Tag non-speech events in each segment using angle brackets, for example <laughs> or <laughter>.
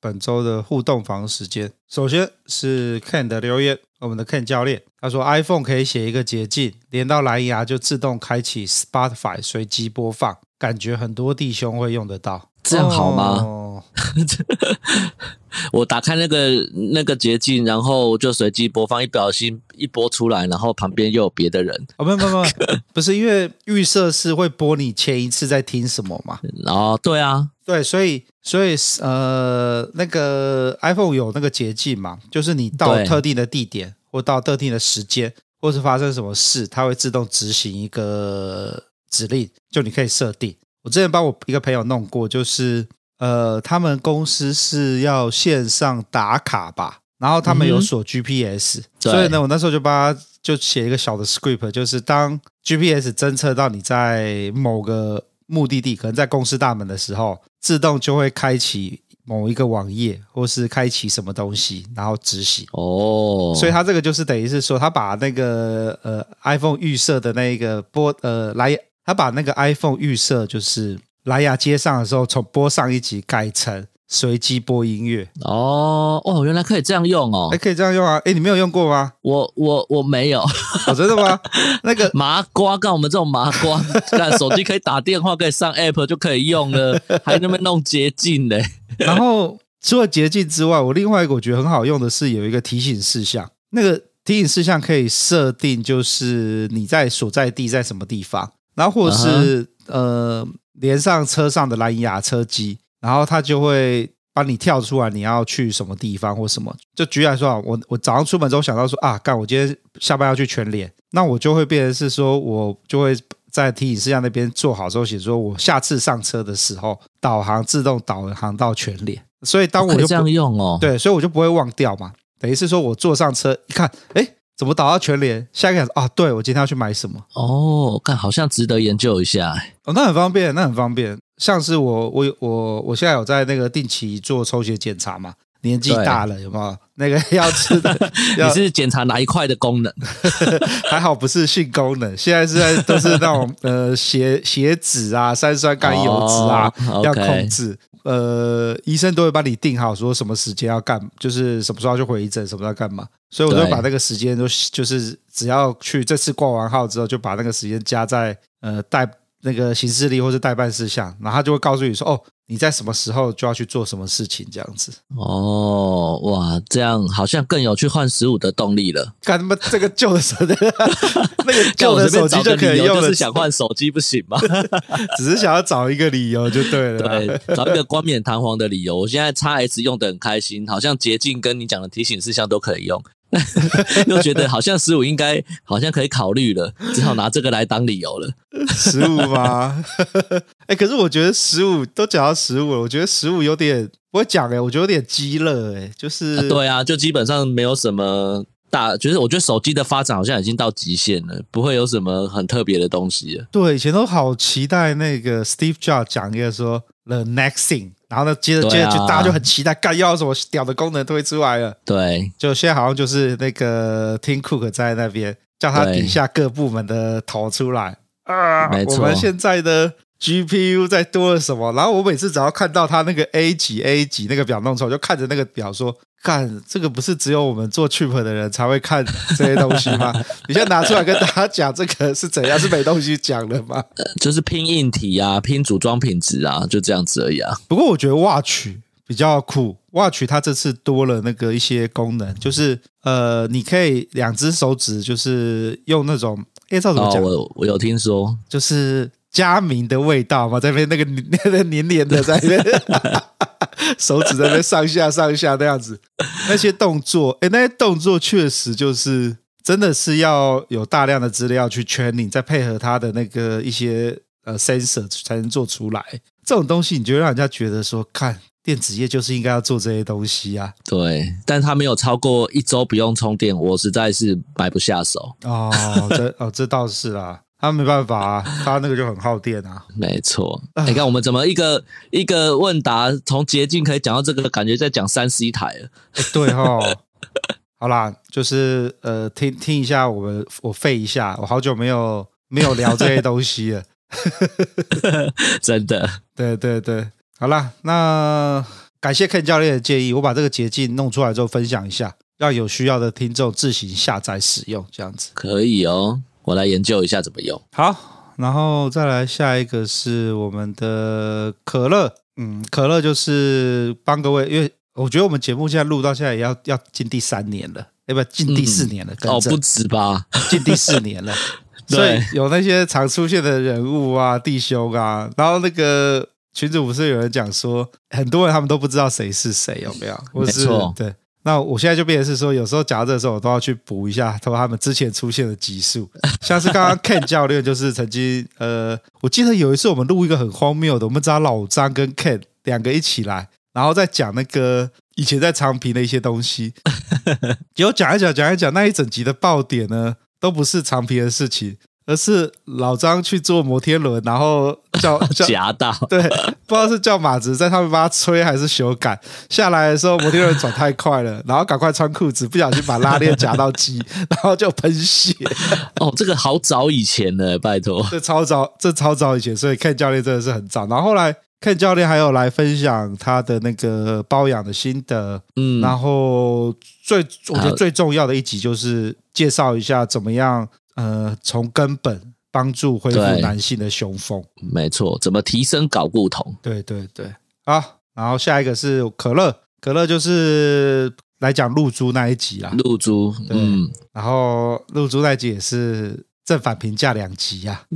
本周的互动房时间，首先是 Ken 的留言。我们的 Ken 教练他说，iPhone 可以写一个捷径，连到蓝牙就自动开启 Spotify 随机播放，感觉很多弟兄会用得到。这样好吗？哦、<laughs> 我打开那个那个捷径，然后就随机播放，一不小心一播出来，然后旁边又有别的人。哦，不不不，不是因为预设是会播你前一次在听什么嘛？<laughs> 哦，对啊，对，所以所以呃，那个 iPhone 有那个捷径嘛，就是你到特定的地点或到特定的时间，或是发生什么事，它会自动执行一个指令，就你可以设定。我之前帮我一个朋友弄过，就是呃，他们公司是要线上打卡吧，然后他们有锁 GPS，嗯，所以呢，我那时候就帮他就写一个小的 script，就是当 GPS 侦测到你在某个目的地，可能在公司大门的时候，自动就会开启某一个网页，或是开启什么东西，然后执行。哦，所以它这个就是等于是说，它把那个呃 iPhone 预设的那个播呃来。它把那个 iPhone 预设就是蓝牙接上的时候，从播上一集改成随机播音乐。哦哦，原来可以这样用哦，还可以这样用啊？哎，你没有用过吗？我我我没有，哦，真的吗？<laughs> 那个麻瓜，干我们这种麻瓜，干手机可以打电话，可以上 <laughs> App 就可以用了，还那么弄捷径嘞。然后除了捷径之外，我另外一个我觉得很好用的是有一个提醒事项，那个提醒事项可以设定，就是你在所在地在什么地方。然后或者是、uh -huh. 呃连上车上的蓝牙车机，然后它就会帮你跳出来你要去什么地方或什么。就举例来说啊，我我早上出门之后想到说啊，干我今天下班要去全联，那我就会变成是说我就会在提醒事项那边做好之后写说，我下次上车的时候导航自动导航到全联。所以当我就这样用哦，对，所以我就不会忘掉嘛。等于是说我坐上车一看，哎。怎么导到全联？下一个啊，对，我今天要去买什么？哦，看好像值得研究一下。哦，那很方便，那很方便。像是我，我，我，我现在有在那个定期做抽血检查嘛？年纪大了，有没有那个 <laughs> 要吃的？<laughs> 你是检查哪一块的功能？<laughs> 还好不是性功能，现在是在都是那种呃血血脂啊、三酸甘油脂啊、哦、要控制。呃，医生都会帮你定好，说什么时间要干，就是什么时候要去回诊，什么时候要干嘛。所以我就把那个时间都，就是只要去这次挂完号之后，就把那个时间加在呃待那个行事历或是代办事项，然后他就会告诉你说，哦。你在什么时候就要去做什么事情，这样子哦，哇，这样好像更有去换十五的动力了。干他妈这个旧的手机，<laughs> 那个旧的手机就可以用了，就是想换手机不行吗？<laughs> 只是想要找一个理由就对了，对，找一个冠冕堂皇的理由。我现在 XS 用的很开心，好像捷径跟你讲的提醒事项都可以用。<laughs> 又觉得好像十五应该好像可以考虑了，只好拿这个来当理由了。十五吗？<laughs> 哎、欸，可是我觉得十五都讲到十五了，我觉得十五有点不会讲哎，我觉得有点鸡肋哎，就是、啊、对啊，就基本上没有什么大，就是我觉得手机的发展好像已经到极限了，不会有什么很特别的东西了。对，以前都好期待那个 Steve Jobs 讲一个说 The next thing。然后呢，接着接着就大家就很期待，干要什么屌的功能推出来了。对，就现在好像就是那个 Tim Cook 在那边叫他底下各部门的头出来啊。没错，我们现在的 GPU 在多了什么？然后我每次只要看到他那个 A 几 A 几那个表弄出来，就看着那个表说。干，这个不是只有我们做 chip 的人才会看这些东西吗？<laughs> 你现在拿出来跟大家讲这个是怎样？是没东西讲的吗？就是拼硬体啊，拼组装品质啊，就这样子而已啊。不过我觉得 Watch 比较酷，Watch 它这次多了那个一些功能，就是呃，你可以两只手指就是用那种，哎，照怎么讲？哦，我我有听说，就是佳明的味道嘛，在那边那个那个黏黏的在那边。<laughs> 手指在那上下上下那样子，<laughs> 那些动作，哎，那些动作确实就是真的是要有大量的资料去 training，再配合他的那个一些呃 sensor 才能做出来。这种东西，你就让人家觉得说，看电子业就是应该要做这些东西啊。对，但他没有超过一周不用充电，我实在是买不下手。哦，这哦这倒是啦。他没办法啊，他那个就很耗电啊。没错，你看我们怎么一个一个问答，从捷径可以讲到这个，感觉在讲三 C 台了。对齁，好啦，就是呃，听听一下我们，我废一下，我好久没有没有聊这些东西了。<laughs> 真的，对对对，好啦，那感谢 Ken 教练的建议，我把这个捷径弄出来之后分享一下，让有需要的听众自行下载使用，这样子可以哦。我来研究一下怎么用。好，然后再来下一个是我们的可乐。嗯，可乐就是帮各位，因为我觉得我们节目现在录到现在也要要进第三年了，要不要进第四年了？嗯、哦，不止吧，进第四年了。<laughs> 所以有那些常出现的人物啊，弟兄啊，然后那个群主不是有人讲说，很多人他们都不知道谁是谁，有没有？没错，对。那我现在就变成是说，有时候讲到这个时候，我都要去补一下他们之前出现的集数，<laughs> 像是刚刚 Ken 教练就是曾经，呃，我记得有一次我们录一个很荒谬的，我们找老张跟 Ken 两个一起来，然后再讲那个以前在长平的一些东西，<laughs> 结果讲一讲讲一讲，那一整集的爆点呢，都不是长平的事情。而是老张去坐摩天轮，然后叫 <laughs> 叫夹到，对，不知道是叫马子在他们帮他吹还是修改。下来的时候摩天轮转太快了，<laughs> 然后赶快穿裤子，不小心把拉链夹到鸡，<laughs> 然后就喷血。哦，这个好早以前了，拜托，这超早，这超早以前，所以 Ken 教练真的是很早。然后后来 Ken 教练还有来分享他的那个包养的心得，嗯，然后最我觉得最重要的一集就是介绍一下怎么样。呃，从根本帮助恢复男性的雄风，没错。怎么提升睾固酮？对对对，好。然后下一个是可乐，可乐就是来讲露珠那一集啦。露珠，嗯。然后露珠那一集也是正反评价两极呀。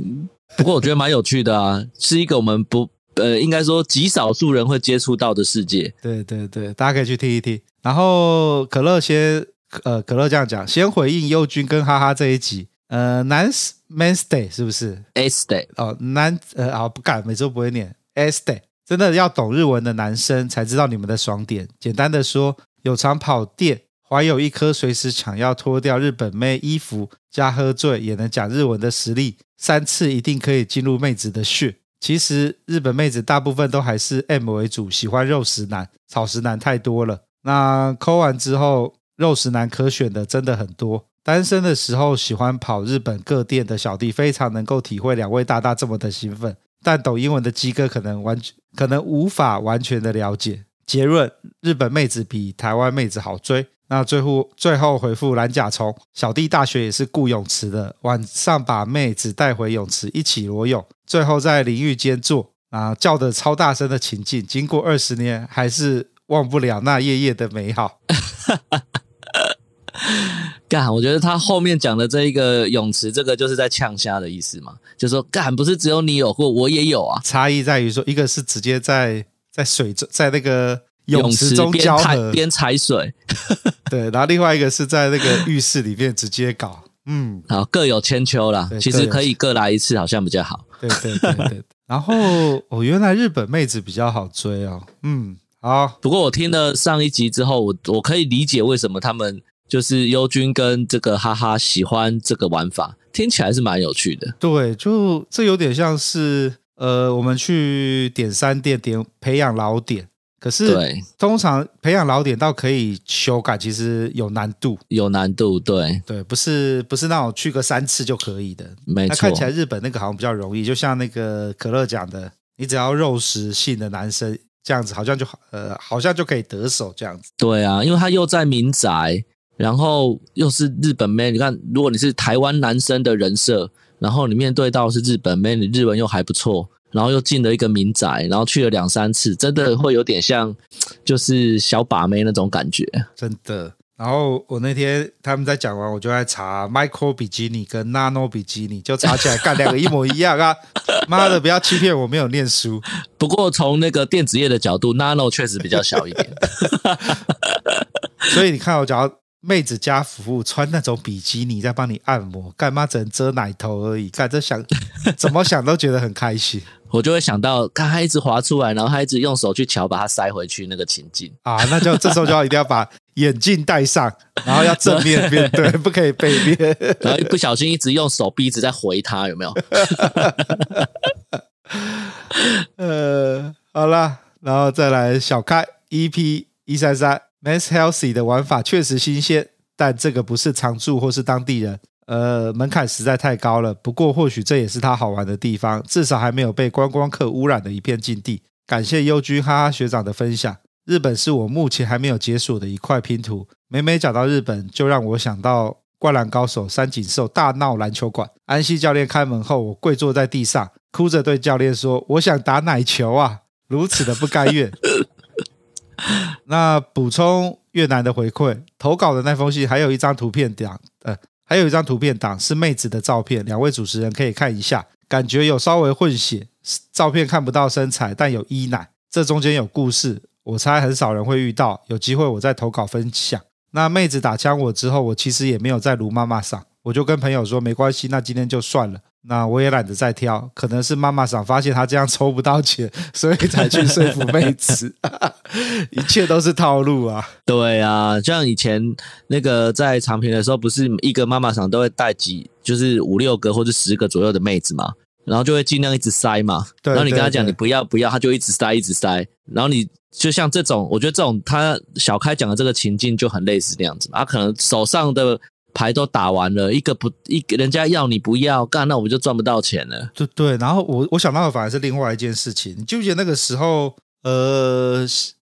不过我觉得蛮有趣的啊，<laughs> 是一个我们不呃，应该说极少数人会接触到的世界。对对对，大家可以去听一听。然后可乐先，呃，可乐这样讲，先回应优君跟哈哈这一集。呃，男 man's day 是不是？S day 哦，男呃，啊不敢，每周不会念 S day，真的要懂日文的男生才知道你们的爽点。简单的说，有常跑店，怀有一颗随时想要脱掉日本妹衣服加喝醉也能讲日文的实力，三次一定可以进入妹子的穴。其实日本妹子大部分都还是 M 为主，喜欢肉食男，草食男太多了。那抠完之后，肉食男可选的真的很多。单身的时候喜欢跑日本各店的小弟非常能够体会两位大大这么的兴奋，但懂英文的鸡哥可能完全可能无法完全的了解。结论：日本妹子比台湾妹子好追。那最后最后回复蓝甲虫小弟大学也是雇泳池的，晚上把妹子带回泳池一起裸泳，最后在淋浴间做啊叫的超大声的情境，经过二十年还是忘不了那夜夜的美好。<laughs> 干，我觉得他后面讲的这一个泳池，这个就是在呛虾的意思嘛，就说干不是只有你有或，我也有啊。差异在于说，一个是直接在在水中，在那个泳池中交合边踩水，对，然后另外一个是在那个浴室里面直接搞，嗯，<laughs> 好，各有千秋啦。其实可以各来一次，好像比较好。对对对对。<laughs> 然后哦，原来日本妹子比较好追哦。嗯，好。不过我听了上一集之后，我我可以理解为什么他们。就是优君跟这个哈哈喜欢这个玩法，听起来是蛮有趣的。对，就这有点像是呃，我们去点三店点培养老点，可是对通常培养老点到可以修改，其实有难度，有难度。对对，不是不是那种去个三次就可以的。没错，那看起来日本那个好像比较容易，就像那个可乐讲的，你只要肉食性的男生这样子，好像就呃，好像就可以得手这样子。对啊，因为他又在民宅。然后又是日本妹，你看，如果你是台湾男生的人设，然后你面对到是日本妹，你日文又还不错，然后又进了一个民宅，然后去了两三次，真的会有点像就是小把妹那种感觉，真的。然后我那天他们在讲完，我就在查 micro 比基尼跟 nano 比基尼，就查起来干两个一模一样啊！<laughs> 妈的，不要欺骗我，没有念书。不过从那个电子业的角度，nano 确实比较小一点，<laughs> 所以你看我讲。妹子家服务穿那种比基尼在帮你按摩，干嘛只能遮奶头而已？干这想 <laughs> 怎么想都觉得很开心。我就会想到，看他一直滑出来，然后他一直用手去瞧，把它塞回去那个情境啊，那就这时候就要一定要把眼镜戴上，然后要正面面 <laughs> 对，不可以背面，然后一不小心一直用手臂一直在回他，有没有？<laughs> 呃，好了，然后再来小开 EP 一三三 Mass Healthy 的玩法确实新鲜，但这个不是常驻或是当地人。呃，门槛实在太高了。不过，或许这也是它好玩的地方，至少还没有被观光客污染的一片禁地。感谢优居哈哈学长的分享。日本是我目前还没有解锁的一块拼图。每每讲到日本，就让我想到《灌篮高手》三井寿大闹篮球馆。安西教练开门后，我跪坐在地上，哭着对教练说：“我想打奶球啊！”如此的不甘愿。<laughs> <laughs> 那补充越南的回馈，投稿的那封信还有一张图片档，呃。还有一张图片档是妹子的照片，两位主持人可以看一下，感觉有稍微混血，照片看不到身材，但有一奶，这中间有故事，我猜很少人会遇到，有机会我再投稿分享。那妹子打枪我之后，我其实也没有在卢妈妈上，我就跟朋友说没关系，那今天就算了。那我也懒得再挑，可能是妈妈桑发现他这样抽不到钱，所以才去说服妹子，<laughs> 一切都是套路啊！对啊，像以前那个在长平的时候，不是一个妈妈桑都会带几，就是五六个或者十个左右的妹子嘛，然后就会尽量一直塞嘛。对，然后你跟他讲你不要不要，他就一直塞一直塞。然后你就像这种，我觉得这种他小开讲的这个情境就很类似那样子嘛，他可能手上的。牌都打完了，一个不一个人家要你不要干，那我们就赚不到钱了。对对，然后我我想到的反而是另外一件事情。你记不记得那个时候，呃，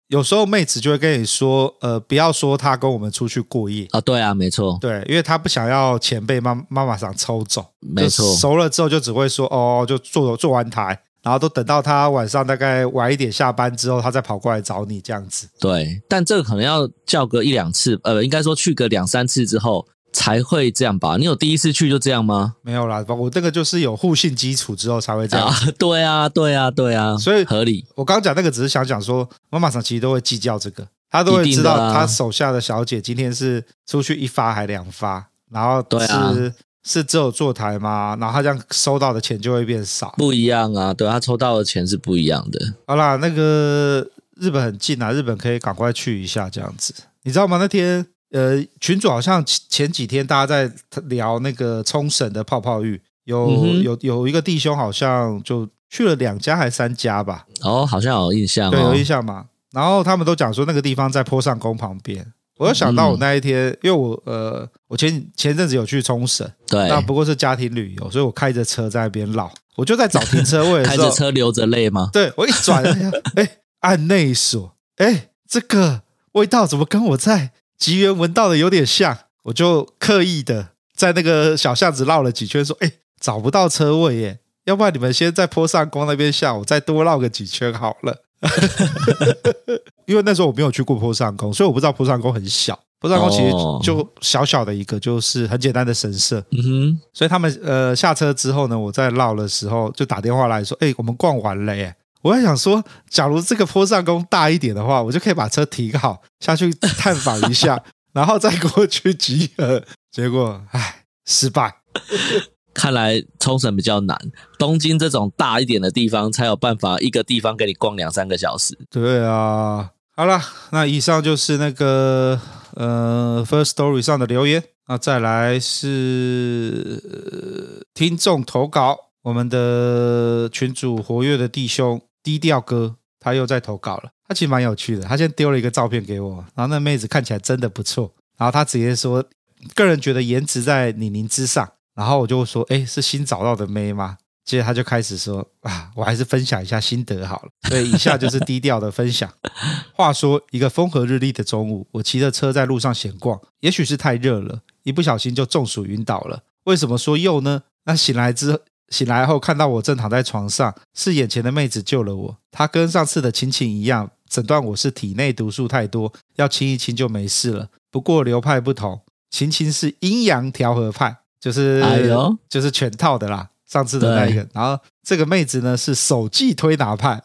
有时候妹子就会跟你说，呃，不要说她跟我们出去过夜啊。对啊，没错，对，因为她不想要钱被妈妈妈桑抽走。没错，熟了之后就只会说哦，就做做完台，然后都等到她晚上大概晚一点下班之后，她再跑过来找你这样子。对，但这个可能要叫个一两次，呃，应该说去个两三次之后。才会这样吧？你有第一次去就这样吗？没有啦，我这个就是有互信基础之后才会这样。啊，对啊，对啊，对啊，所以合理。我刚刚讲那个只是想讲说，妈妈上其实都会计较这个，他都会知道他手下的小姐今天是出去一发还两发，然后是对啊，是只有坐台吗？然后他这样收到的钱就会变少，不一样啊。对，他抽到的钱是不一样的。好啦，那个日本很近啊，日本可以赶快去一下这样子，你知道吗？那天。呃，群主好像前几天大家在聊那个冲绳的泡泡浴，有、嗯、有有一个弟兄好像就去了两家还是三家吧？哦，好像有印象、哦，对，有印象嘛。然后他们都讲说那个地方在坡上宫旁边。我又想到我那一天，嗯、因为我呃，我前前阵子有去冲绳，对，那不过是家庭旅游，所以我开着车在那边绕，我就在找停车位的 <laughs> 时候，开着车流着泪吗？<laughs> 对，我一转，哎，按内锁，哎，这个味道怎么跟我在？吉原闻到的有点像，我就刻意的在那个小巷子绕了几圈，说：“哎，找不到车位耶，要不然你们先在坡上宫那边下，我再多绕个几圈好了。<laughs> ”因为那时候我没有去过坡上宫，所以我不知道坡上宫很小。坡上宫其实就小小的一个，就是很简单的神社。嗯哼，所以他们呃下车之后呢，我在绕的时候就打电话来说：“哎，我们逛完了耶。”我还想说，假如这个坡上宫大一点的话，我就可以把车停好下去探访一下，<laughs> 然后再过去集合。结果，唉，失败。看来冲绳比较难，东京这种大一点的地方才有办法一个地方给你逛两三个小时。对啊，好了，那以上就是那个呃，First Story 上的留言。那再来是、呃、听众投稿，我们的群主活跃的弟兄。低调哥，他又在投稿了。他其实蛮有趣的。他先丢了一个照片给我，然后那妹子看起来真的不错。然后他直接说，个人觉得颜值在李宁之上。然后我就说，哎，是新找到的妹吗？接着他就开始说，啊，我还是分享一下心得好了。所以以下就是低调的分享。话说，一个风和日丽的中午，我骑着车在路上闲逛，也许是太热了，一不小心就中暑晕倒了。为什么说又呢？那醒来之后。醒来后看到我正躺在床上，是眼前的妹子救了我。她跟上次的晴晴一样，诊断我是体内毒素太多，要清一清就没事了。不过流派不同，晴晴是阴阳调和派，就是、哎、呦就是全套的啦。上次的那一个，然后这个妹子呢是手技推拿派。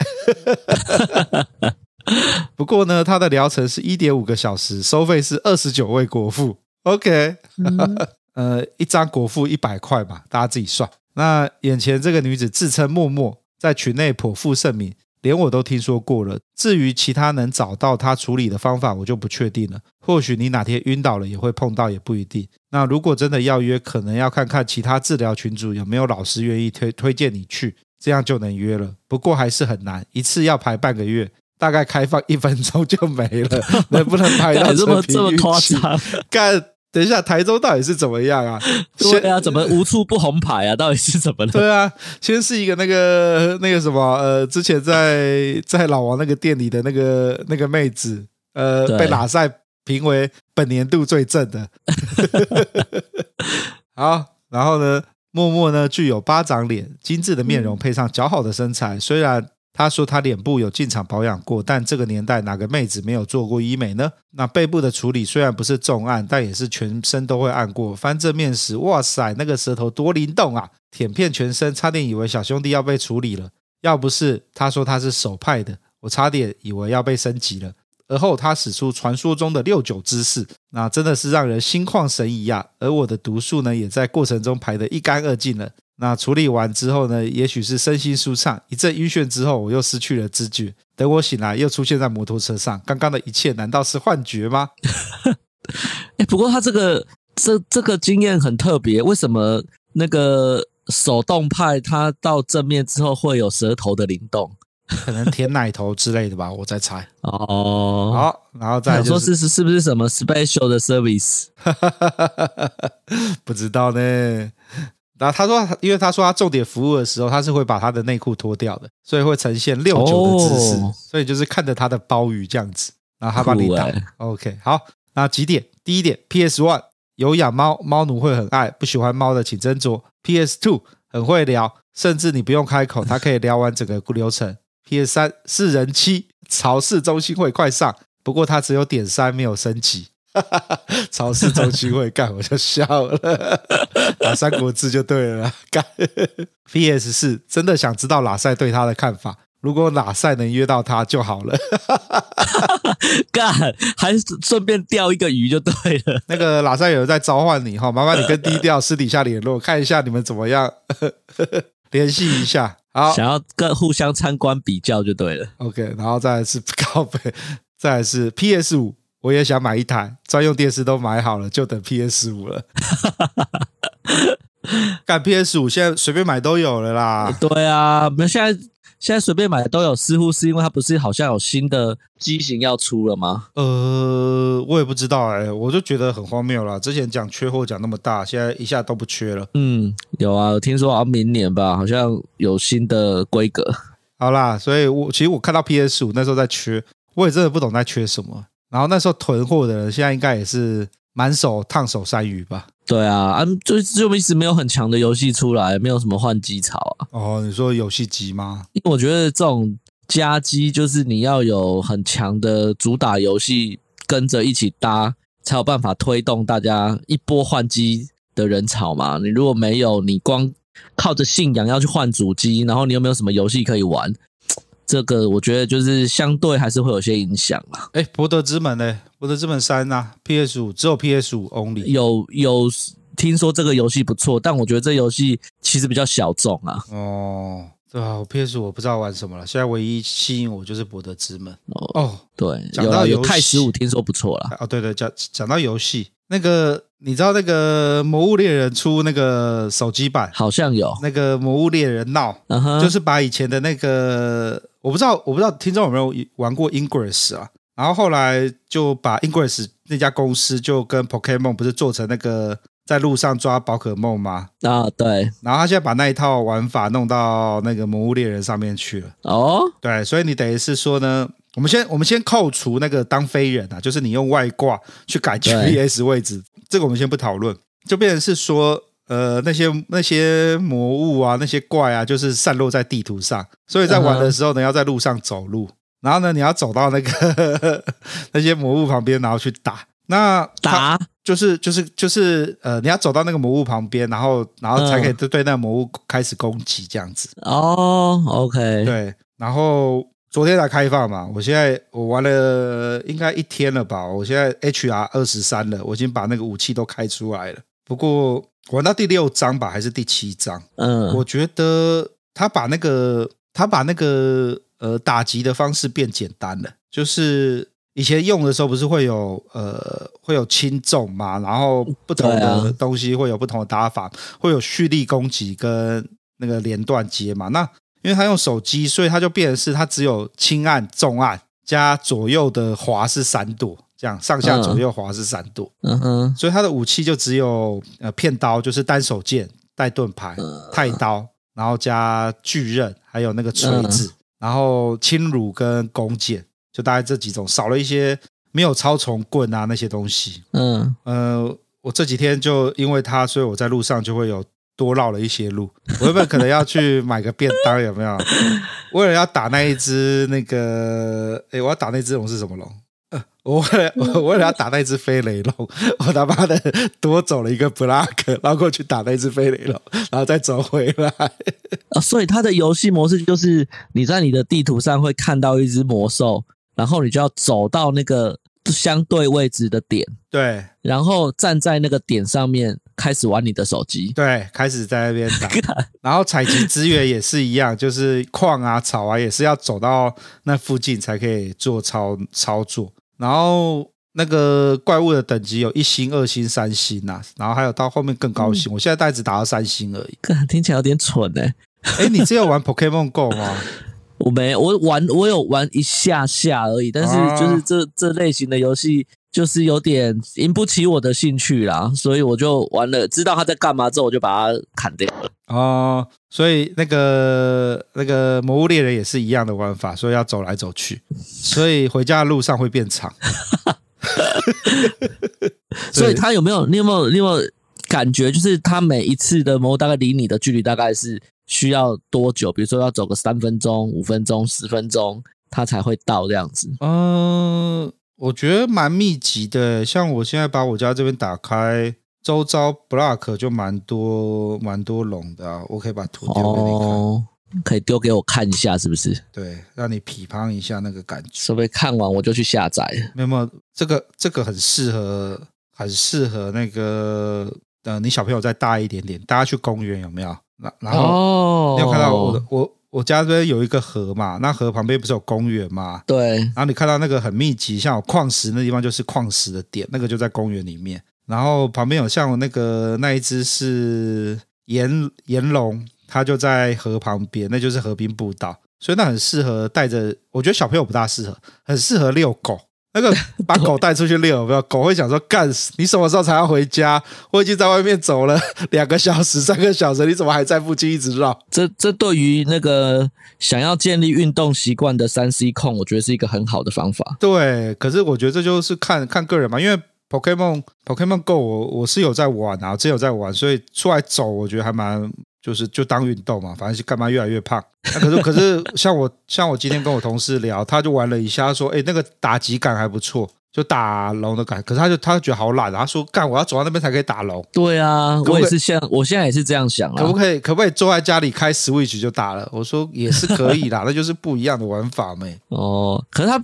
<laughs> 不过呢，她的疗程是一点五个小时，收费是二十九位国父。OK，、嗯、<laughs> 呃，一张国父一百块嘛，大家自己算。那眼前这个女子自称默默，在群内颇负盛名，连我都听说过了。至于其他能找到她处理的方法，我就不确定了。或许你哪天晕倒了也会碰到，也不一定。那如果真的要约，可能要看看其他治疗群组有没有老师愿意推推荐你去，这样就能约了。不过还是很难，一次要排半个月，大概开放一分钟就没了，<laughs> 能不能排到这么这么夸张？<laughs> 干。等一下，台中到底是怎么样啊？<laughs> 对啊，怎么无处不红牌啊？到底是怎么了？对啊，先是一个那个那个什么呃，之前在在老王那个店里的那个那个妹子，呃，被喇赛评为本年度最正的。<laughs> 好，然后呢，默默呢具有巴掌脸、精致的面容，配上姣好的身材，虽然。他说他脸部有进场保养过，但这个年代哪个妹子没有做过医美呢？那背部的处理虽然不是重按，但也是全身都会按过。翻正面时，哇塞，那个舌头多灵动啊！舔遍全身，差点以为小兄弟要被处理了。要不是他说他是手派的，我差点以为要被升级了。而后他使出传说中的六九姿势，那真的是让人心旷神怡啊！而我的毒素呢，也在过程中排得一干二净了。那处理完之后呢，也许是身心舒畅，一阵晕眩之后，我又失去了知觉。等我醒来，又出现在摩托车上。刚刚的一切难道是幻觉吗？<laughs> 哎，不过他这个这这个经验很特别，为什么那个手动派他到正面之后会有舌头的灵动？可能舔奶头之类的吧，我在猜。<laughs> 哦，好，然后再、就是、说是是是不是什么 special 的 service？<laughs> 不知道呢。然后他说，因为他说他重点服务的时候，他是会把他的内裤脱掉的，所以会呈现六九的姿势，哦、所以就是看着他的鲍鱼这样子，然后他帮你打。欸、OK，好，那几点？第一点，PS One 有养猫，猫奴会很爱；不喜欢猫的请斟酌。PS Two 很会聊，甚至你不用开口，他可以聊完整个流程。PS 三四人七，潮市中心会快上，不过它只有点三，没有升级。<laughs> 超市中心会干，我就笑了。<laughs> 打三国志就对了，干。PS 四真的想知道喇赛对他的看法，如果喇赛能约到他就好了。<laughs> 干，还顺便钓一个鱼就对了。那个喇赛有人在召唤你哈，麻烦你跟低调私底下联络，看一下你们怎么样，联系一下。好，想要跟互相参观比较就对了。OK，然后再来是靠北，再来是 PS 五。我也想买一台专用电视，都买好了，就等 PS 五了。<laughs> 干 PS 五现在随便买都有了啦。对啊，我们现在现在随便买都有，似乎是因为它不是好像有新的机型要出了吗？呃，我也不知道哎、欸，我就觉得很荒谬啦。之前讲缺货讲那么大，现在一下都不缺了。嗯，有啊，我听说好像明年吧，好像有新的规格。好啦，所以我其实我看到 PS 五那时候在缺，我也真的不懂在缺什么。然后那时候囤货的人，现在应该也是满手烫手山芋吧？对啊，啊，就就一直没有很强的游戏出来，没有什么换机潮啊。哦，你说游戏机吗？因为我觉得这种加机就是你要有很强的主打游戏跟着一起搭，才有办法推动大家一波换机的人潮嘛。你如果没有，你光靠着信仰要去换主机，然后你又没有什么游戏可以玩。这个我觉得就是相对还是会有些影响啊。哎，博德之门呢？博德之门三啊，PS 五只有 PS 五 only。有有听说这个游戏不错，但我觉得这游戏其实比较小众啊。哦，对啊，我 PS 五我不知道玩什么了。现在唯一吸引我就是博德之门。哦，哦对，讲到有泰十五听说不错啦。哦，对对，讲讲到游戏，那个你知道那个《魔物猎人》出那个手机版，好像有那个《魔物猎人闹》uh 就是把以前的那个。我不知道，我不知道听众有没有玩过 Ingress 啊？然后后来就把 Ingress 那家公司就跟 Pokemon 不是做成那个在路上抓宝可梦吗？啊，对。然后他现在把那一套玩法弄到那个魔物猎人上面去了。哦，对，所以你等于是说呢，我们先我们先扣除那个当飞人啊，就是你用外挂去改 GPS 位置，对这个我们先不讨论，就变成是说。呃，那些那些魔物啊，那些怪啊，就是散落在地图上，所以在玩的时候呢，要在路上走路，然后呢，你要走到那个 <laughs> 那些魔物旁边，然后去打。那打就是就是就是呃，你要走到那个魔物旁边，然后然后才可以对对那个魔物开始攻击这样子。哦，OK，对。然后昨天才开放嘛，我现在我玩了应该一天了吧，我现在 HR 二十三了，我已经把那个武器都开出来了。不过。玩到第六章吧，还是第七章？嗯，我觉得他把那个他把那个呃打击的方式变简单了，就是以前用的时候不是会有呃会有轻重嘛，然后不同的东西会有不同的打法，会有蓄力攻击跟那个连段接嘛。那因为他用手机，所以他就变成是他只有轻按、重按加左右的滑是闪躲，这样上下左右滑是闪躲。嗯哼，所以他的武器就只有呃片刀，就是单手剑带盾牌、太刀。然后加巨刃，还有那个锤子，嗯、然后轻弩跟弓箭，就大概这几种，少了一些没有超重棍啊那些东西。嗯，呃，我这几天就因为他，所以我在路上就会有多绕了一些路。我原本可能要去买个便当，有没有？<laughs> 为了要打那一只那个，哎，我要打那只龙是什么龙？我为了我为了要打那只飞雷龙，我他妈的多走了一个 block，然后过去打那只飞雷龙，然后再走回来。啊，所以它的游戏模式就是你在你的地图上会看到一只魔兽，然后你就要走到那个相对位置的点，对，然后站在那个点上面开始玩你的手机，对，开始在那边打，<laughs> 然后采集资源也是一样，就是矿啊、草啊，也是要走到那附近才可以做操操作。然后那个怪物的等级有一星、二星、三星呐、啊，然后还有到后面更高星。嗯、我现在大概只打到三星而已。听起来有点蠢哎、欸！哎，你只有玩 Pokemon Go 吗？我没，我玩我有玩一下下而已。但是就是这、啊、这类型的游戏，就是有点引不起我的兴趣啦，所以我就玩了。知道他在干嘛之后，我就把它砍掉了。哦，所以那个那个魔物猎人也是一样的玩法，所以要走来走去，所以回家的路上会变长。<laughs> 所以他有没有？你有没有？你有没有感觉？就是他每一次的魔物大概离你的距离大概是需要多久？比如说要走个三分钟、五分钟、十分钟，它才会到这样子？嗯，我觉得蛮密集的。像我现在把我家这边打开。周遭 block 就蛮多蛮多龙的啊，我可以把图丢给你看，哦，可以丢给我看一下，是不是？对，让你匹乓一下那个感觉。是不是看完我就去下载？没有没有，这个这个很适合，很适合那个呃，你小朋友再大一点点，大家去公园有没有？然然后、哦、你有看到我的我我家这边有一个河嘛？那河旁边不是有公园嘛？对。然后你看到那个很密集，像有矿石那地方就是矿石的点，那个就在公园里面。然后旁边有像那个那一只是岩岩龙，它就在河旁边，那就是河滨步道，所以那很适合带着。我觉得小朋友不大适合，很适合遛狗。那个 <laughs> 把狗带出去遛，有没有？狗会想说：“干死你什么时候才要回家？我已经在外面走了两个小时、三个小时，你怎么还在附近一直绕？”这这对于那个想要建立运动习惯的三 C 控，我觉得是一个很好的方法。对，可是我觉得这就是看看个人嘛，因为。Pokemon Pokemon Go，我我是有在玩啊，真有在玩，所以出来走，我觉得还蛮就是就当运动嘛，反正是干嘛越来越胖。那可是可是 <laughs> 像我像我今天跟我同事聊，他就玩了一下，他说：“哎，那个打击感还不错，就打龙的感。”可是他就他就觉得好懒，他说：“干，我要走到那边才可以打龙。”对啊，我也是像我现在也是这样想啊，可不可以可不可以坐在家里开 Switch 就打了？我说也是可以啦，<laughs> 那就是不一样的玩法没哦，可是他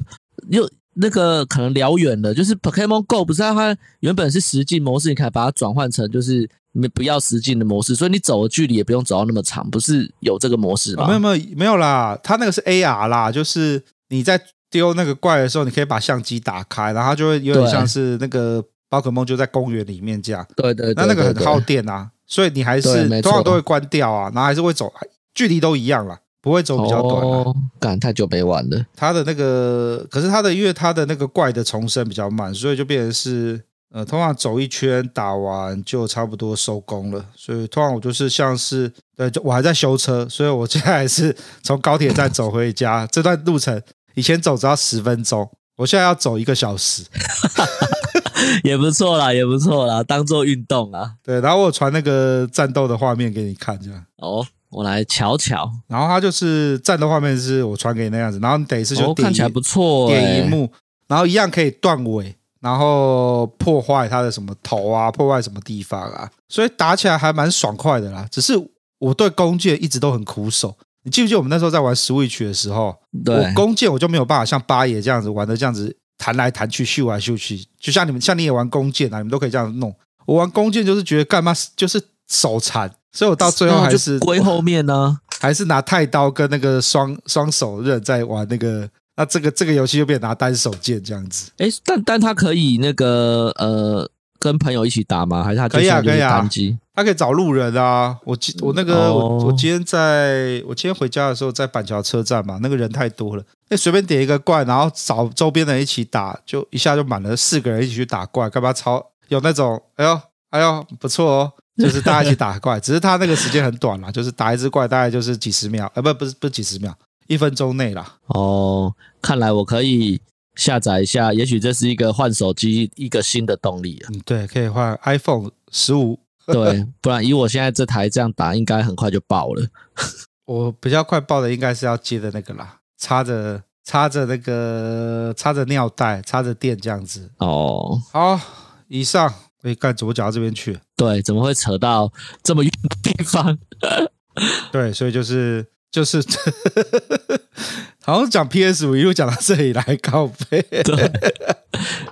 又。那个可能聊远了，就是 Pokemon Go 不是它原本是实际模式，你可以把它转换成就是你不要实境的模式，所以你走的距离也不用走到那么长，不是有这个模式吗？没有没有没有啦，它那个是 AR 啦，就是你在丢那个怪的时候，你可以把相机打开，然后它就会有点像是那个宝可梦就在公园里面这样。对对，对，那那个很耗电啊，所以你还是通常都会关掉啊，然后还是会走，距离都一样啦。不会走比较短，哦、太久没玩了。他的那个，可是他的，因为他的那个怪的重生比较慢，所以就变成是，呃，通常走一圈打完就差不多收工了。所以通常我就是像是，对，就我还在修车，所以我现在还是 <laughs> 从高铁站走回家，这段路程以前走只要十分钟，我现在要走一个小时，<laughs> 也不错啦，也不错啦，当做运动啊。对，然后我传那个战斗的画面给你看，这样哦。我来瞧瞧，然后它就是战斗画面是我传给你那样子，然后你等一次就点、哦、看起来不错，点一幕，然后一样可以断尾，然后破坏他的什么头啊，破坏什么地方啊，所以打起来还蛮爽快的啦。只是我对弓箭一直都很苦手，你记不记得我们那时候在玩 Switch 的时候，我弓箭我就没有办法像八爷这样子玩的这样子弹来弹去、秀来秀去，就像你们像你也玩弓箭啊，你们都可以这样弄。我玩弓箭就是觉得干嘛 <laughs> 就是手残。所以我到最后还是归后面呢、啊，还是拿太刀跟那个双双手刃在玩那个？那这个这个游戏就变成拿单手剑这样子。哎，但但他可以那个呃。跟朋友一起打吗？还是他可以啊？可以啊，他可以找路人啊。我今我那个、哦、我我今天在我今天回家的时候在板桥车站嘛，那个人太多了，那随便点一个怪，然后找周边的人一起打，就一下就满了四个人一起去打怪，干嘛超有那种哎呦哎呦不错哦，就是大家一起打怪，<laughs> 只是他那个时间很短啦，就是打一只怪大概就是几十秒，呃不不是不是几十秒，一分钟内啦。哦，看来我可以。下载一下，也许这是一个换手机一个新的动力啊。嗯，对，可以换 iPhone 十五。<laughs> 对，不然以我现在这台这样打，应该很快就爆了。<laughs> 我比较快爆的应该是要接的那个啦，插着插着那个插着尿袋，插着电这样子。哦，好，以上可以干左脚到这边去。对，怎么会扯到这么远的地方？<laughs> 对，所以就是。就是，<laughs> 好像讲 PS 五一路讲到这里来告背，<laughs> 对，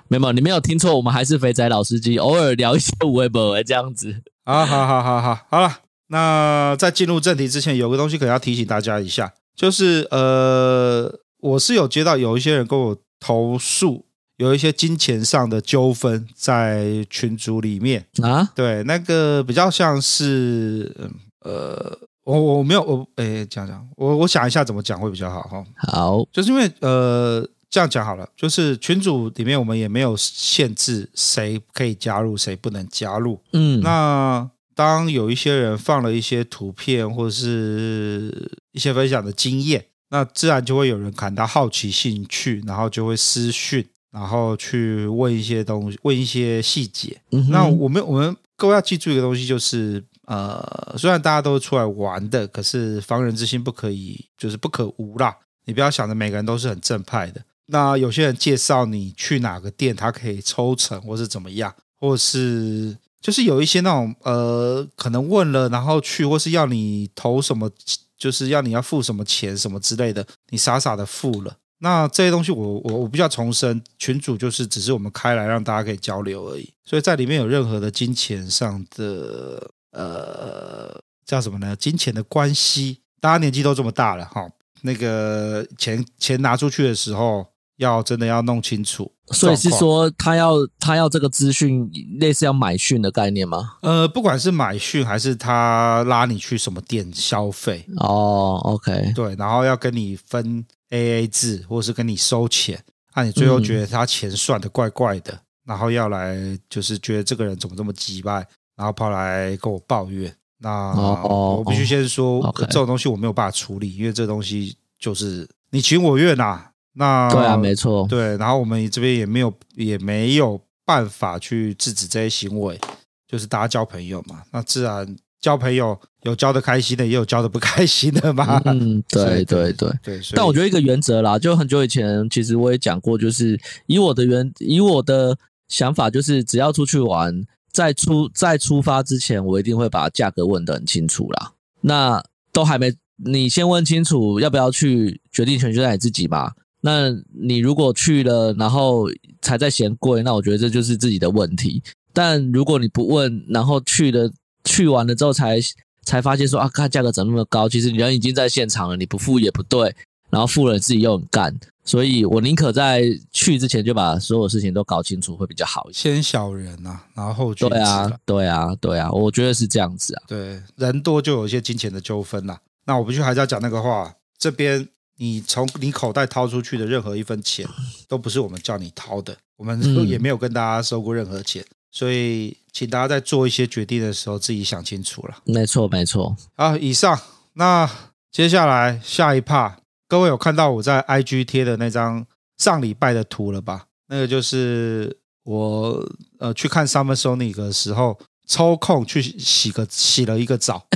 没有，你没有听错，我们还是肥仔老司机，偶尔聊一些微博这样子。好好好好好，好了，那在进入正题之前，有个东西可能要提醒大家一下，就是呃，我是有接到有一些人跟我投诉，有一些金钱上的纠纷在群组里面啊，对，那个比较像是呃。我我没有我诶，讲讲我我想一下怎么讲会比较好哈。好，就是因为呃这样讲好了，就是群组里面我们也没有限制谁可以加入，谁不能加入。嗯，那当有一些人放了一些图片或者是一些分享的经验，那自然就会有人感到好奇兴趣，然后就会私讯，然后去问一些东西，问一些细节。嗯哼，那我们我们各位要记住一个东西，就是。呃，虽然大家都是出来玩的，可是防人之心不可以，就是不可无啦。你不要想着每个人都是很正派的。那有些人介绍你去哪个店，他可以抽成，或是怎么样，或是就是有一些那种呃，可能问了然后去，或是要你投什么，就是要你要付什么钱什么之类的，你傻傻的付了。那这些东西我，我我我比较重申，群主就是只是我们开来让大家可以交流而已，所以在里面有任何的金钱上的。呃，叫什么呢？金钱的关系，大家年纪都这么大了哈，那个钱钱拿出去的时候，要真的要弄清楚。所以是说，他要他要这个资讯，类似要买讯的概念吗？呃，不管是买讯还是他拉你去什么店消费哦，OK，对，然后要跟你分 AA 制，或是跟你收钱，那你最后觉得他钱算的怪怪的，嗯、然后要来就是觉得这个人怎么这么鸡掰。然后跑来跟我抱怨，那我必须先说，这种东西我没有办法处理，因为这东西就是你情我愿呐。那对啊，没错，对。然后我们这边也没有也没有办法去制止这些行为，就是大家交朋友嘛。那自然交朋友有交的开心的，也有交的不开心的嘛。嗯，对对对对。但我觉得一个原则啦，就很久以前其实我也讲过，就是以我的原以我的想法，就是只要出去玩。在出在出发之前，我一定会把价格问得很清楚啦。那都还没，你先问清楚要不要去，决定权就在你自己嘛。那你如果去了，然后才在嫌贵，那我觉得这就是自己的问题。但如果你不问，然后去了去完了之后才才发现说啊，看价格怎么那么高，其实人已经在现场了，你不付也不对，然后付了自己又很干。所以我宁可在去之前就把所有事情都搞清楚，会比较好一些。先小人呐、啊，然后。对啊，对啊，对啊，我觉得是这样子啊。对，人多就有一些金钱的纠纷呐。那我必须还是要讲那个话，这边你从你口袋掏出去的任何一分钱，都不是我们叫你掏的，我们 <laughs> 也没有跟大家收过任何钱。嗯、所以，请大家在做一些决定的时候，自己想清楚了。没错，没错。好，以上。那接下来下一趴。各位有看到我在 IG 贴的那张上礼拜的图了吧？那个就是我呃去看 Summer Sonic 的时候，抽空去洗个洗了一个澡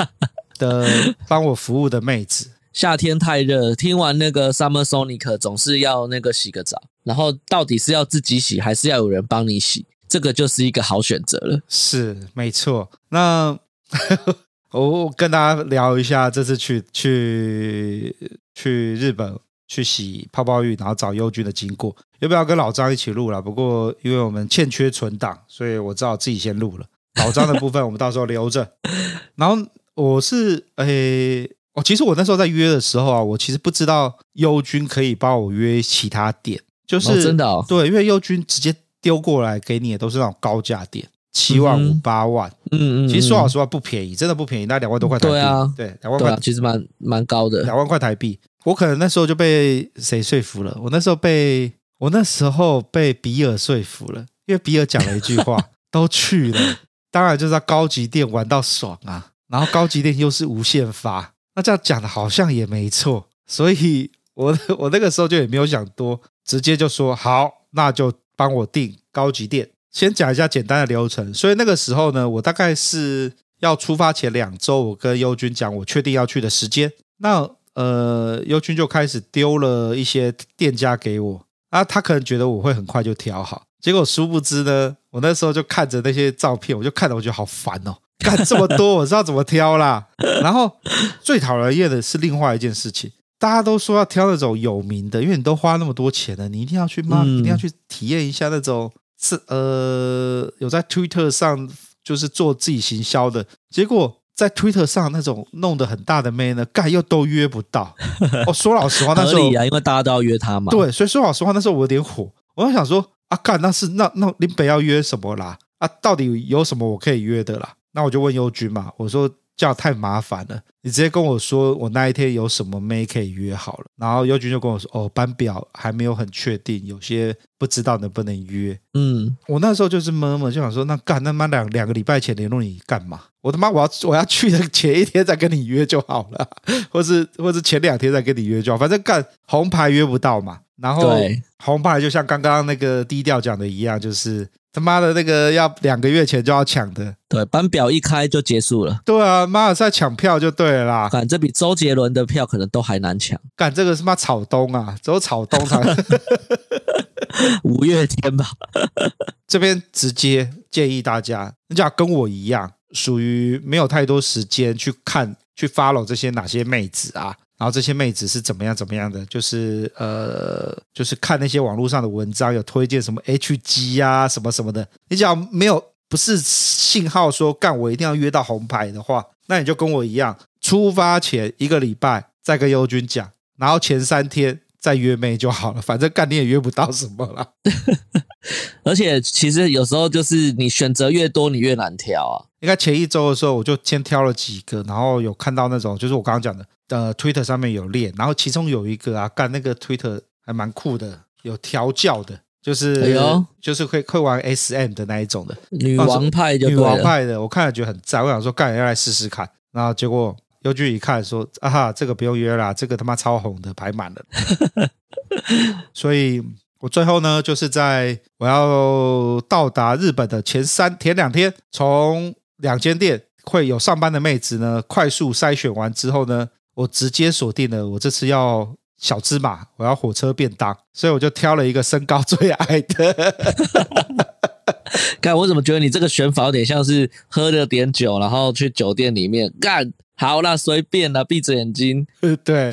<laughs> 的帮我服务的妹子。夏天太热，听完那个 Summer Sonic 总是要那个洗个澡，然后到底是要自己洗还是要有人帮你洗？这个就是一个好选择了。是，没错。那。我跟大家聊一下这次去去去日本去洗泡泡浴，然后找优君的经过，要不要跟老张一起录了？不过因为我们欠缺存档，所以我只好自己先录了。老张的部分我们到时候留着。<laughs> 然后我是诶，哦，其实我那时候在约的时候啊，我其实不知道优君可以帮我约其他店，就是、哦、真的、哦、对，因为优君直接丢过来给你的都是那种高价店，七万五、八万，嗯嗯嗯，其实说老实话不便宜，真的不便宜，那两万多块台币，对啊，对，两万块、啊、其实蛮蛮高的，两万块台币。我可能那时候就被谁说服了？我那时候被我那时候被比尔说服了，因为比尔讲了一句话：<laughs> 都去了，当然就是在高级店玩到爽啊。然后高级店又是无限发，那这样讲的好像也没错。所以我 <laughs> 我那个时候就也没有想多，直接就说好，那就帮我订高级店。先讲一下简单的流程。所以那个时候呢，我大概是要出发前两周，我跟优君讲我确定要去的时间。那呃，优君就开始丢了一些店家给我，啊，他可能觉得我会很快就挑好，结果殊不知呢，我那时候就看着那些照片，我就看着我觉得好烦哦，<laughs> 干这么多，我知道怎么挑啦。然后最讨人厌的是另外一件事情，大家都说要挑那种有名的，因为你都花那么多钱了，你一定要去吗？嗯、一定要去体验一下那种是呃有在 Twitter 上就是做自己行销的，结果。在 Twitter 上那种弄得很大的妹呢，干又都约不到。哦，说老实话，<laughs> 那时候啊，因为大家都要约他嘛。对，所以说老实话，那时候我有点火，我就想说啊，干那是那那林北要约什么啦？啊，到底有什么我可以约的啦？那我就问优君嘛，我说。这样太麻烦了，你直接跟我说我那一天有什么妹可以约好了，然后优君就跟我说哦，班表还没有很确定，有些不知道能不能约。嗯，我那时候就是闷闷，就想说那干他妈两两个礼拜前联络你干嘛？我他妈我要我要去的前一天再跟你约就好了，或是或是前两天再跟你约就好，反正干红牌约不到嘛。然后红牌就像刚刚那个低调讲的一样，就是。他妈的，那个要两个月前就要抢的，对，班表一开就结束了。对啊，妈的，在抢票就对了啦。干，这比周杰伦的票可能都还难抢。干，这个是妈草东啊，只有草东才。五月天吧。这边直接建议大家，你就要跟我一样，属于没有太多时间去看、去 follow 这些哪些妹子啊。然后这些妹子是怎么样怎么样的？就是呃，就是看那些网络上的文章，有推荐什么 HG 啊，什么什么的。你只要没有不是信号说干我一定要约到红牌的话，那你就跟我一样，出发前一个礼拜再跟优君讲，然后前三天再约妹就好了。反正干你也约不到什么了。<laughs> 而且其实有时候就是你选择越多，你越难挑啊。应该前一周的时候我就先挑了几个，然后有看到那种就是我刚刚讲的。呃，Twitter 上面有列，然后其中有一个啊，干那个 Twitter 还蛮酷的，有调教的，就是、哎、呦。就是会会玩 SM 的那一种的。女王派女王派的，我看了觉得很赞，我想说干要来试试看，然后结果优君一看说啊哈，这个不用约啦，这个他妈超红的，排满了，<laughs> 所以我最后呢，就是在我要到达日本的前三前两天，从两间店会有上班的妹子呢，快速筛选完之后呢。我直接锁定了，我这次要小芝麻，我要火车便当，所以我就挑了一个身高最矮的。<laughs> 看，我怎么觉得你这个选法有点像是喝了点酒，然后去酒店里面干，好啦，随便啦，闭着眼睛。对，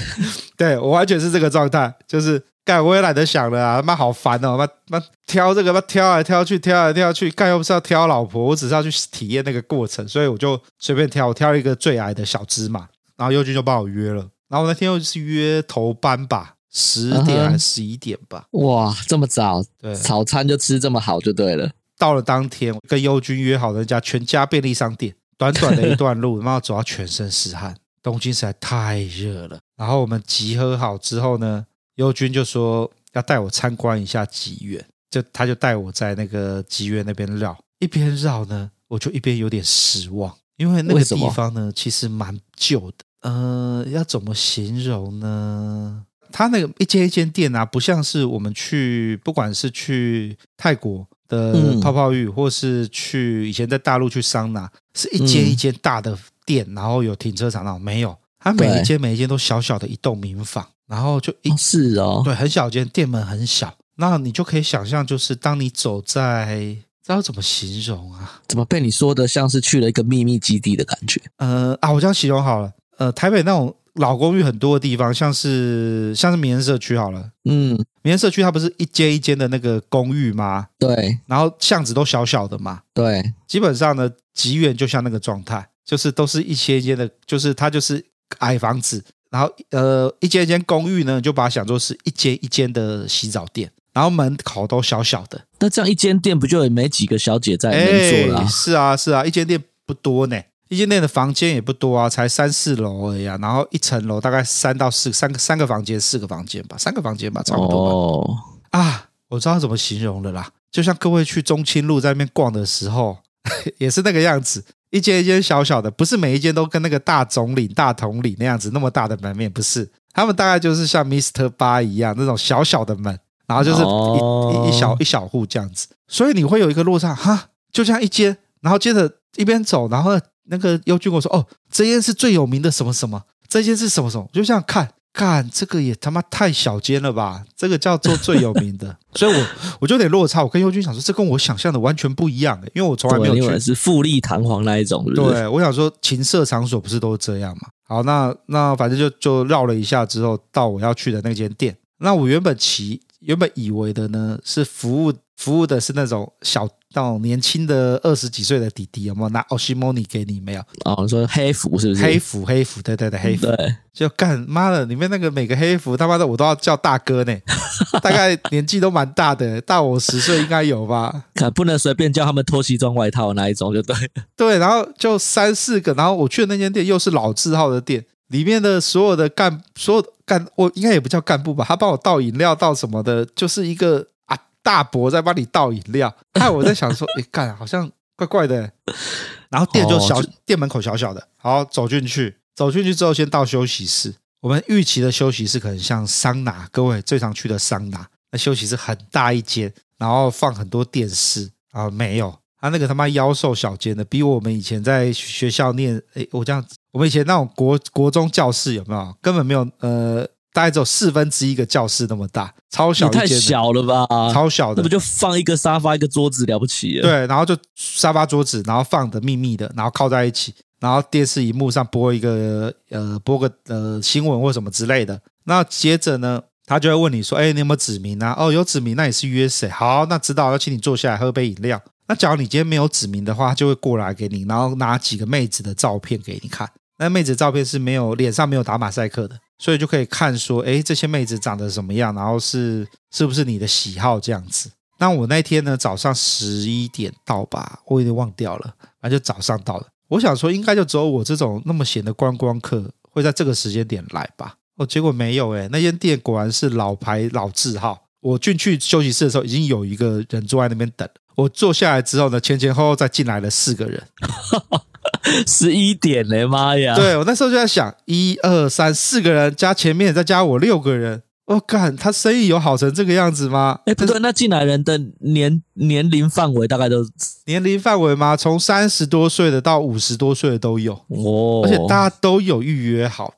对我完全是这个状态，就是干，我也懒得想了啊，妈好烦哦，妈妈挑这个，妈挑来挑去，挑来挑去，干又不是要挑老婆，我只是要去体验那个过程，所以我就随便挑，我挑一个最矮的小芝麻。然后优君就帮我约了，然后那天又是约头班吧，十点还是十一点吧？哇，这么早？对，早餐就吃这么好就对了。到了当天，跟优君约好的那家全家便利商店，短短的一段路，然后走到全身是汗。<laughs> 东京实在太热了。然后我们集合好之后呢，优君就说要带我参观一下吉原，就他就带我在那个吉原那边绕，一边绕呢，我就一边有点失望，因为那个地方呢其实蛮旧的。呃，要怎么形容呢？它那个一间一间店啊，不像是我们去，不管是去泰国的泡泡浴，嗯、或是去以前在大陆去桑拿，是一间一间大的店，嗯、然后有停车场那种，没有，它每一间每一间都小小的一栋民房，然后就一、哦、是哦，对，很小间，店门很小，那你就可以想象，就是当你走在，知道怎么形容啊？怎么被你说的像是去了一个秘密基地的感觉？呃啊，我这样形容好了。呃，台北那种老公寓很多的地方，像是像是民生社区好了，嗯，民生社区它不是一间一间的那个公寓吗？对，然后巷子都小小的嘛，对，基本上呢，吉远就像那个状态，就是都是一间一间的，就是它就是矮房子，然后呃一间一间公寓呢，就把它想做是一间一间的洗澡店，然后门口都小小的。那这样一间店不就也没几个小姐在里面做了？是啊是啊，一间店不多呢，一间店的房间也不多啊，才三四楼而已啊。然后一层楼大概三到四三个三个房间，四个房间吧，三个房间吧，差不多吧。哦啊，我知道怎么形容了啦，就像各位去中清路在那边逛的时候，<laughs> 也是那个样子。一间一间小小的，不是每一间都跟那个大总领、大统领那样子那么大的门面，不是。他们大概就是像 Mr. 八一样那种小小的门，然后就是一、哦、一,一小一小户这样子。所以你会有一个落差，哈，就这样一间，然后接着一边走，然后那个优君跟我说：“哦，这间是最有名的什么什么，这间是什么什么。”就这样看。干这个也他妈太小间了吧！这个叫做最有名的，<laughs> 所以我我就有点落差。我跟优君想说，这跟我想象的完全不一样，因为我从来没有去，是富丽堂皇那一种是是？对，我想说情色场所不是都这样嘛？好，那那反正就就绕了一下之后，到我要去的那间店。那我原本其原本以为的呢，是服务服务的是那种小。那种年轻的二十几岁的弟弟有没有拿 Oshimoni 给你？没有哦，你说黑服是不是？黑服黑服，对对对，黑服。对，就干妈的，里面那个每个黑服他妈的我都要叫大哥呢，<laughs> 大概年纪都蛮大的，大我十岁应该有吧？可不能随便叫他们脱西装外套那一种就对。对，然后就三四个，然后我去的那间店又是老字号的店，里面的所有的干所有的干我应该也不叫干部吧？他帮我倒饮料倒什么的，就是一个啊。大伯在帮你倒饮料，害我在想说，<laughs> 哎，干，好像怪怪的。然后店就小，店门口小小的，好走进去，走进去之后先到休息室。我们预期的休息室可能像桑拿，各位最常去的桑拿，那休息室很大一间，然后放很多电视啊，没有，他那个他妈妖兽小间的，比我们以前在学校念，哎，我这样，我们以前那种国国中教室有没有？根本没有，呃。大概只有四分之一个教室那么大，超小太小了吧？超小的，那不就放一个沙发、一个桌子了不起？对，然后就沙发、桌子，然后放的密密的，然后靠在一起，然后电视荧幕上播一个呃，播个呃新闻或什么之类的。那接着呢，他就会问你说：“哎，你有没有指名啊？哦，有指名，那你是约谁？好，那知道要请你坐下来喝杯饮料。那假如你今天没有指名的话，他就会过来给你，然后拿几个妹子的照片给你看。那妹子照片是没有脸上没有打马赛克的。”所以就可以看说，诶，这些妹子长得什么样，然后是是不是你的喜好这样子。那我那天呢，早上十一点到吧，我有点忘掉了，反正就早上到了。我想说，应该就只有我这种那么闲的观光客会在这个时间点来吧。哦，结果没有诶，那间店果然是老牌老字号。我进去休息室的时候，已经有一个人坐在那边等。我坐下来之后呢，前前后后再进来了四个人。<laughs> 十一点嘞，妈呀！对，我那时候就在想，一二三四个人加前面再加我六个人，我、哦、干，他生意有好成这个样子吗？哎，不对，那进来人的年年龄范围大概都年龄范围吗？从三十多岁的到五十多岁的都有哦，而且大家都有预约好，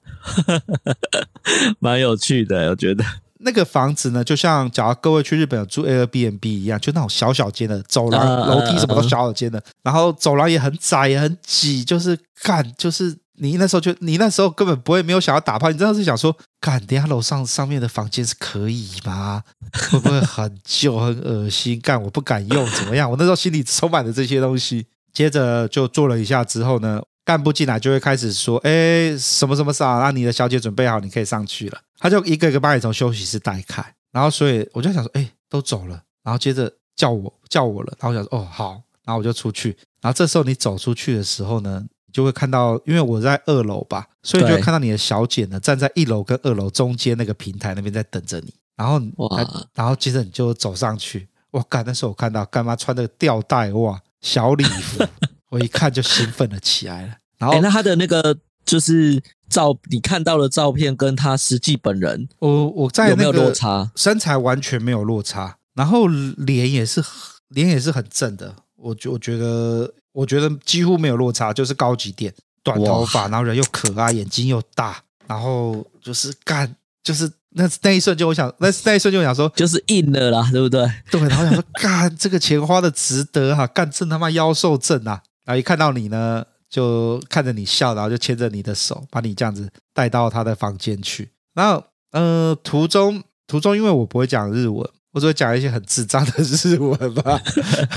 <laughs> 蛮有趣的，我觉得。那个房子呢，就像假如各位去日本住 Airbnb 一样，就那种小小间的走廊、楼梯什么都小小间的，然后走廊也很窄也很挤，就是干，就是你那时候就你那时候根本不会没有想要打炮，你真的是想说，干，等下楼上上面的房间是可以吗？会不会很旧很恶心？干，我不敢用，怎么样？我那时候心里充满了这些东西。接着就做了一下之后呢，干部进来就会开始说，哎，什么什么啥，啊，让你的小姐准备好，你可以上去了。他就一个一个把你从休息室带开，然后所以我就想说，哎，都走了，然后接着叫我叫我了，然后我想说，哦好，然后我就出去，然后这时候你走出去的时候呢，就会看到，因为我在二楼吧，所以就会看到你的小姐呢站在一楼跟二楼中间那个平台那边在等着你，然后哇，然后接着你就走上去，哇干，那时候我看到干妈穿的吊带哇小礼服，我一看就兴奋了起来了，然后那他的那个。就是照你看到的照片跟他实际本人，我我在有没有落差？身材完全没有落差，然后脸也是脸也是很正的，我觉我觉得我觉得几乎没有落差，就是高级点，短头发，然后人又可爱，眼睛又大，然后就是干，就是那那一瞬间我想，那那一瞬间我想说，就是硬了啦，对不对？对，然后想说 <laughs> 干这个钱花的值得哈、啊，干正他妈妖兽正啊，然后一看到你呢。就看着你笑，然后就牵着你的手，把你这样子带到他的房间去。然后，呃，途中途中，因为我不会讲日文，我只会讲一些很智障的日文吧。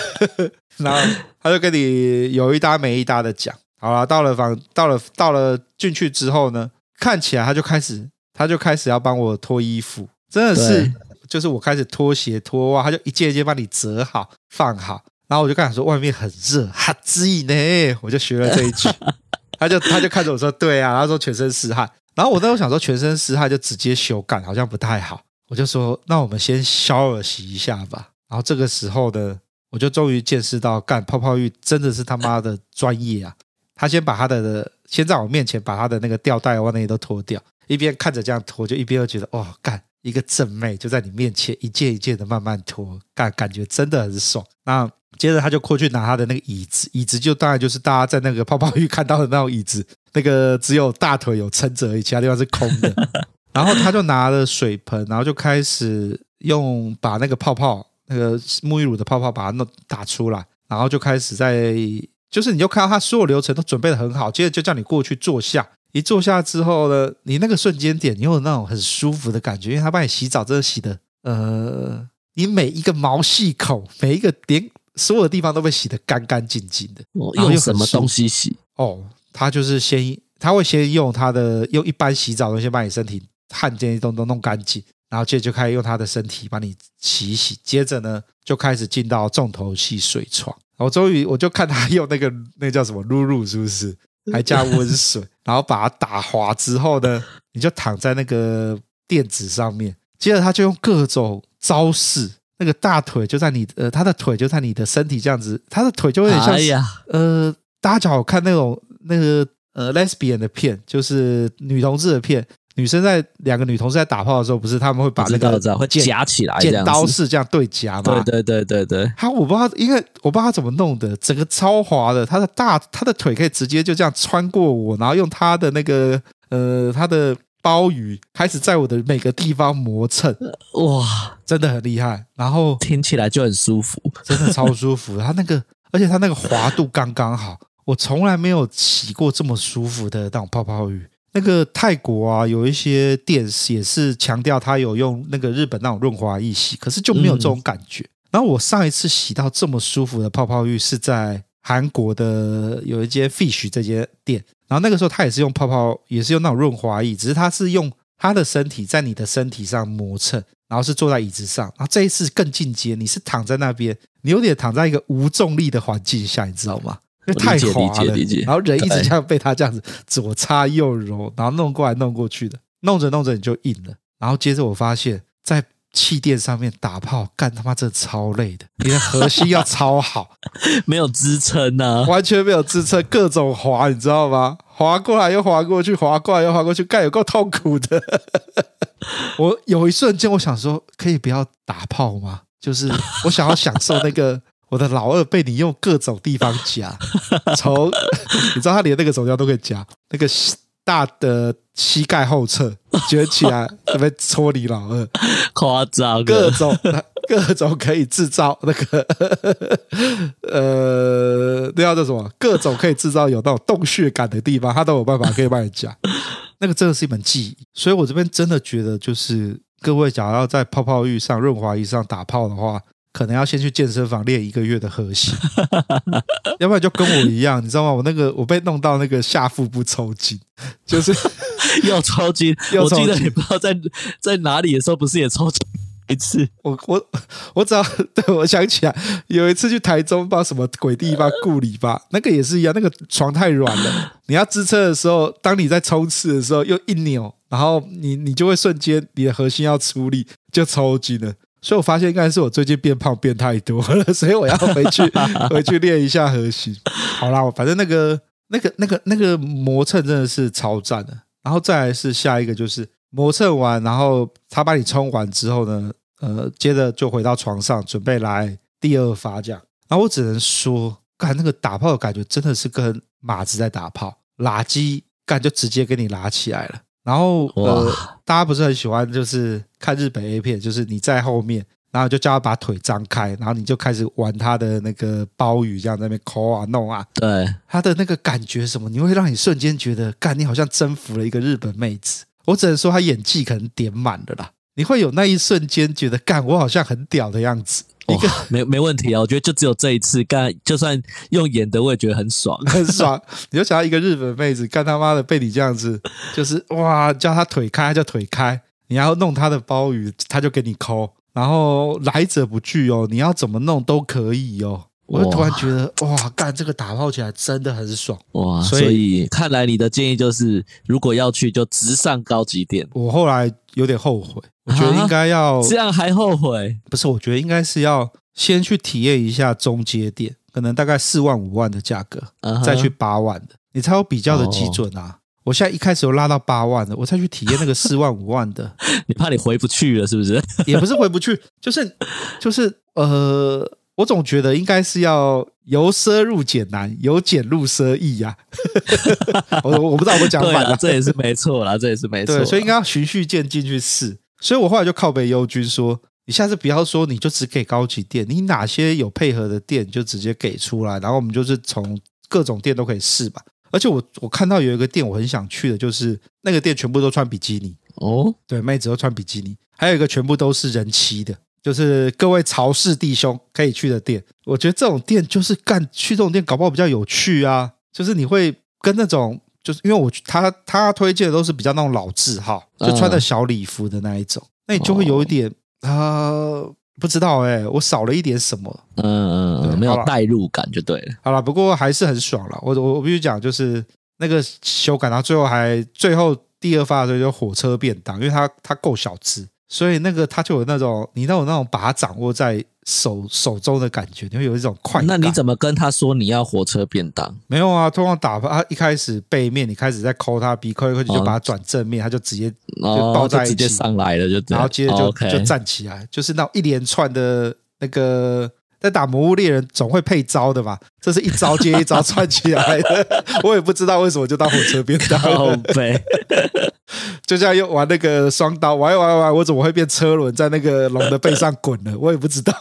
<laughs> 然后他就跟你有一搭没一搭的讲。好了，到了房，到了到了进去之后呢，看起来他就开始，他就开始要帮我脱衣服，真的是，就是我开始脱鞋脱袜，他就一件一件帮你折好放好，然后我就跟他说外面很热，哈兹呢，<laughs> 我就学了这一句，<laughs> 他就他就看着我说对啊，然后说全身是汗，然后我那时候想说全身是汗就直接修改好像不太好，我就说那我们先消耳洗一下吧，然后这个时候呢，我就终于见识到干泡泡浴真的是他妈的专业啊，他先把他的。先在我面前把他的那个吊带、袜内都脱掉，一边看着这样脱，就一边又觉得哇，干一个正妹就在你面前一件一件的慢慢脱，干感觉真的很爽。那接着他就过去拿他的那个椅子，椅子就当然就是大家在那个泡泡浴看到的那种椅子，那个只有大腿有撑着而已，其他地方是空的。<laughs> 然后他就拿了水盆，然后就开始用把那个泡泡，那个沐浴乳的泡泡把它弄打出来，然后就开始在。就是你就看到他所有流程都准备的很好，接着就叫你过去坐下。一坐下之后呢，你那个瞬间点，你有那种很舒服的感觉，因为他帮你洗澡，真的洗的，呃，你每一个毛细孔，每一个点，所有的地方都被洗得干干净净的。用什么东西洗？哦，他就是先，他会先用他的用一般洗澡的东西把你身体汗这些都都弄干净，然后接着就开始用他的身体把你洗洗，接着呢就开始进到重头戏水床。我终于，我就看他用那个 <laughs> 那个、叫什么露露，是不是？还加温水，然后把它打滑之后呢，你就躺在那个垫子上面。接着他就用各种招式，那个大腿就在你呃，他的腿就在你的身体这样子，他的腿就有点像，哎、呀呃，大家好看那种那个呃 lesbian 的片，就是女同志的片。女生在两个女同事在打炮的时候，不是他们会把那个会夹起来，剪刀式这样对夹吗？对对对对对。他我不知道，因为我不知道他怎么弄的，整个超滑的，他的大他的腿可以直接就这样穿过我，然后用他的那个呃他的鲍鱼开始在我的每个地方磨蹭，哇，真的很厉害。然后听起来就很舒服，真的超舒服。<laughs> 它那个，而且它那个滑度刚刚好，我从来没有洗过这么舒服的那种泡泡浴。那个泰国啊，有一些店也是强调它有用那个日本那种润滑液洗，可是就没有这种感觉。嗯、然后我上一次洗到这么舒服的泡泡浴是在韩国的有一间 Fish 这间店，然后那个时候他也是用泡泡，也是用那种润滑液，只是他是用他的身体在你的身体上磨蹭，然后是坐在椅子上。然后这一次更进阶，你是躺在那边，你有点躺在一个无重力的环境下，你知道吗？因为太滑了，然后人一直这样被他这样子左擦右揉，然后弄过来弄过去的，弄着弄着你就硬了。然后接着我发现，在气垫上面打炮，干他妈这超累的，你的核心要超好，<laughs> 没有支撑呐，完全没有支撑，各种滑，你知道吗？滑过来又滑过去，滑过来又滑过去，干有够痛苦的。<laughs> 我有一瞬间我想说，可以不要打炮吗？就是我想要享受那个。我的老二被你用各种地方夹，从 <laughs> 你知道他连那个手胶都可以夹，那个大的膝盖后侧卷起来准备戳你老二，<laughs> 夸张，各种 <laughs> 各种可以制造那个 <laughs> 呃，那叫做什么？各种可以制造有那种洞穴感的地方，他都有办法可以帮你夹。那个真的是一门技艺，所以我这边真的觉得，就是各位想要在泡泡浴上、润滑液上打泡的话。可能要先去健身房练一个月的核心，<laughs> 要不然就跟我一样，你知道吗？我那个我被弄到那个下腹部抽筋，就是 <laughs> 要 <laughs> 抽筋。我记得你不知道在在哪里的时候，不是也抽筋一次？我我我只要对我想起来，有一次去台中，不知道什么鬼地方故里吧，那个也是一样，那个床太软了，你要支撑的时候，当你在冲刺的时候又一扭，然后你你就会瞬间你的核心要出力，就抽筋了。所以我发现应该是我最近变胖变太多了，所以我要回去 <laughs> 回去练一下核心。好啦，反正那个那个那个那个磨蹭真的是超赞的。然后再来是下一个，就是磨蹭完，然后他把你冲完之后呢，呃，接着就回到床上准备来第二发这样。然后我只能说，干那个打炮的感觉真的是跟马子在打炮，拉机干就直接给你拉起来了。然后呃，哇大家不是很喜欢，就是看日本 A 片，就是你在后面，然后就叫他把腿张开，然后你就开始玩他的那个包雨，这样在那边抠啊弄啊。对，他的那个感觉什么，你会让你瞬间觉得，干你好像征服了一个日本妹子。我只能说他演技可能点满了啦，你会有那一瞬间觉得，干我好像很屌的样子。一个 <laughs> 没没问题啊，我觉得就只有这一次干，就算用演的，我也觉得很爽，很爽。你就想要一个日本妹子干他妈的被你这样子，就是哇，叫她腿开就腿开，你要弄她的鲍鱼，她就给你抠，然后来者不拒哦，你要怎么弄都可以哦。我就突然觉得哇，干这个打炮起来真的很爽哇！所以，所以看来你的建议就是，如果要去就直上高级店。我后来有点后悔，我觉得应该要这样还后悔？不是，我觉得应该是要先去体验一下中阶店，可能大概四万五万的价格，再去八万的，你才有比较的基准啊！我现在一开始有拉到八万的，我再去体验那个 <laughs> 四万五万的，你怕你回不去了是不是？也不是回不去，就是就是呃。我总觉得应该是要由奢入俭难，由俭入奢易呀。<laughs> 我我不知道我讲反了，这也是没错啦，这也是没错。对，所以应该要循序渐进去试。所以我后来就靠北优君说：“你下次不要说你就只给高级店，你哪些有配合的店就直接给出来，然后我们就是从各种店都可以试吧。”而且我我看到有一个店我很想去的，就是那个店全部都穿比基尼哦，对，妹子都穿比基尼，还有一个全部都是人妻的。就是各位潮氏弟兄可以去的店，我觉得这种店就是干去这种店搞不好比较有趣啊。就是你会跟那种，就是因为我他他推荐的都是比较那种老字号，就穿的小礼服的那一种，那你就会有一点啊、呃，不知道哎、欸，我少了一点什么，嗯嗯嗯，没有代入感就对了。好了，不过还是很爽了。我我我必须讲，就是那个修改到最后还最后第二发的时候就火车便当，因为它它够小只。所以那个他就有那种，你都有那种把它掌握在手手中的感觉，你会有一种快感。那你怎么跟他说你要火车便当？没有啊，通常打他一开始背面，你开始在抠他鼻，抠一抠就把它转正面，他就直接就抱在一起，直接上来了，就然后接着就就站起来，就是那种一连串的那个在打魔物猎人总会配招的吧，这是一招接一招串起来的，<laughs> 我也不知道为什么就当火车便当了。<laughs> 就这样又玩那个双刀，玩一玩玩，我怎么会变车轮在那个龙的背上滚了？<laughs> 我也不知道。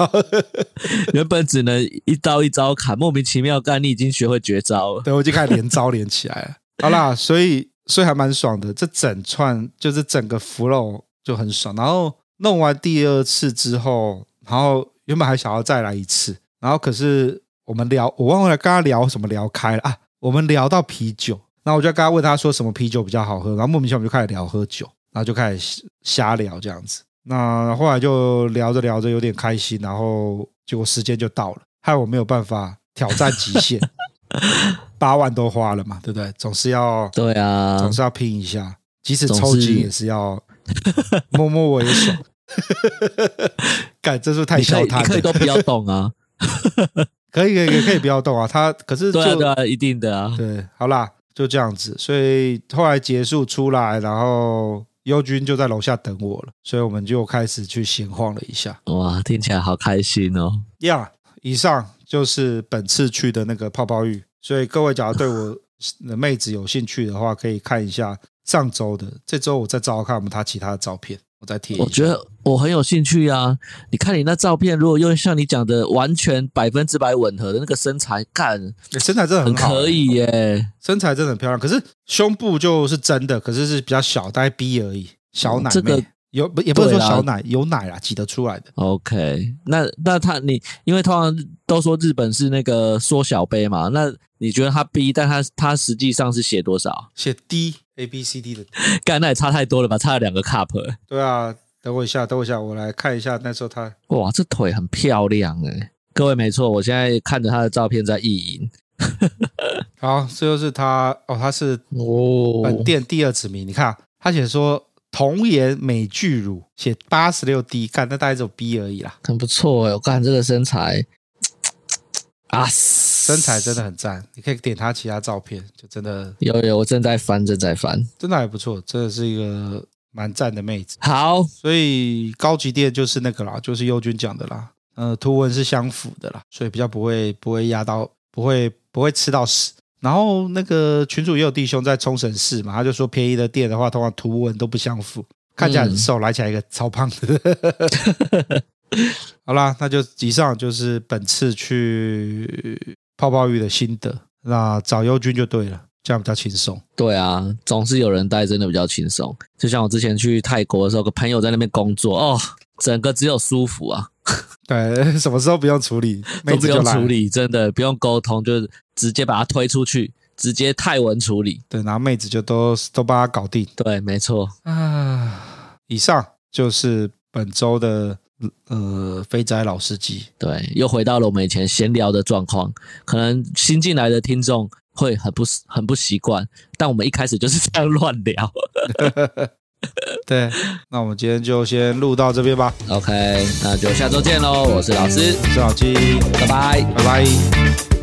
<laughs> 原本只能一刀一招砍，莫名其妙干，你已经学会绝招了。对，我就开始连招连起来了。好啦，所以所以还蛮爽的，这整串就是整个 flow 就很爽。然后弄完第二次之后，然后原本还想要再来一次，然后可是我们聊，我忘了跟他聊什么聊开了啊，我们聊到啤酒。那我就刚刚问他说什么啤酒比较好喝，然后莫名其妙我们就开始聊喝酒，然后就开始瞎聊这样子。那后来就聊着聊着有点开心，然后结果时间就到了，害我没有办法挑战极限，<laughs> 八万都花了嘛，对不对？总是要对啊，总是要拼一下，即使抽筋也是要 <laughs> 摸摸我也爽。<laughs> 干，这是太小他，你可以都不要动啊，可以可以可以不要动啊。他可是就对啊，对啊，一定的啊，对，好啦。就这样子，所以后来结束出来，然后优君就在楼下等我了，所以我们就开始去闲晃了一下。哇，听起来好开心哦！呀，以上就是本次去的那个泡泡浴，所以各位假如对我 <laughs> 的妹子有兴趣的话，可以看一下上周的，这周我再找看我们他其他的照片。我再贴，我觉得我很有兴趣啊！你看你那照片，如果用像你讲的完全百分之百吻合的那个身材，干，身材真的很好，可以耶，身材真的很漂亮。可是胸部就是真的，可是是比较小，大概 B 而已，小奶妹。这个有不也不是说小奶，有奶啦，挤得出来的。OK，那那他你因为通常都说日本是那个缩小杯嘛，那你觉得他 B，但他他实际上是写多少？写 D。A B C D 的，<laughs> 干，那也差太多了吧？差了两个 cup。对啊，等我一下，等我一下，我来看一下那时候他。哇，这腿很漂亮诶。各位没错，我现在看着他的照片在意淫。<laughs> 好，这就是他哦，他是哦本店第二指名。你看他写说童颜美巨乳，写八十六 D，干，那大概只有 B 而已啦。很不错诶，我看这个身材。啊，身材真的很赞，你可以点他其他照片，就真的有有，我正在翻，正在翻，真的还不错，真的是一个蛮赞的妹子。好，所以高级店就是那个啦，就是优军讲的啦，呃，图文是相符的啦，所以比较不会不会压到，不会不会吃到屎。然后那个群主也有弟兄在冲绳市嘛，他就说便宜的店的话，通常图文都不相符，看起来很瘦，来起来一个超胖的。<laughs> 好啦，那就以上就是本次去泡泡浴的心得。那找优君就对了，这样比较轻松。对啊，总是有人带，真的比较轻松。就像我之前去泰国的时候，个朋友在那边工作，哦，整个只有舒服啊。<laughs> 对，<laughs> 什么时候不用处理，都不用处理，真的不用沟通，就直接把它推出去，直接泰文处理。对，然后妹子就都都帮他搞定。对，没错。啊，以上就是本周的呃肥宅老司机。对，又回到了我们以前闲聊的状况，可能新进来的听众会很不很不习惯，但我们一开始就是这样乱聊。<laughs> <laughs> 对，那我们今天就先录到这边吧。OK，那就下周见喽！我是老师，我是老七，拜拜，拜拜。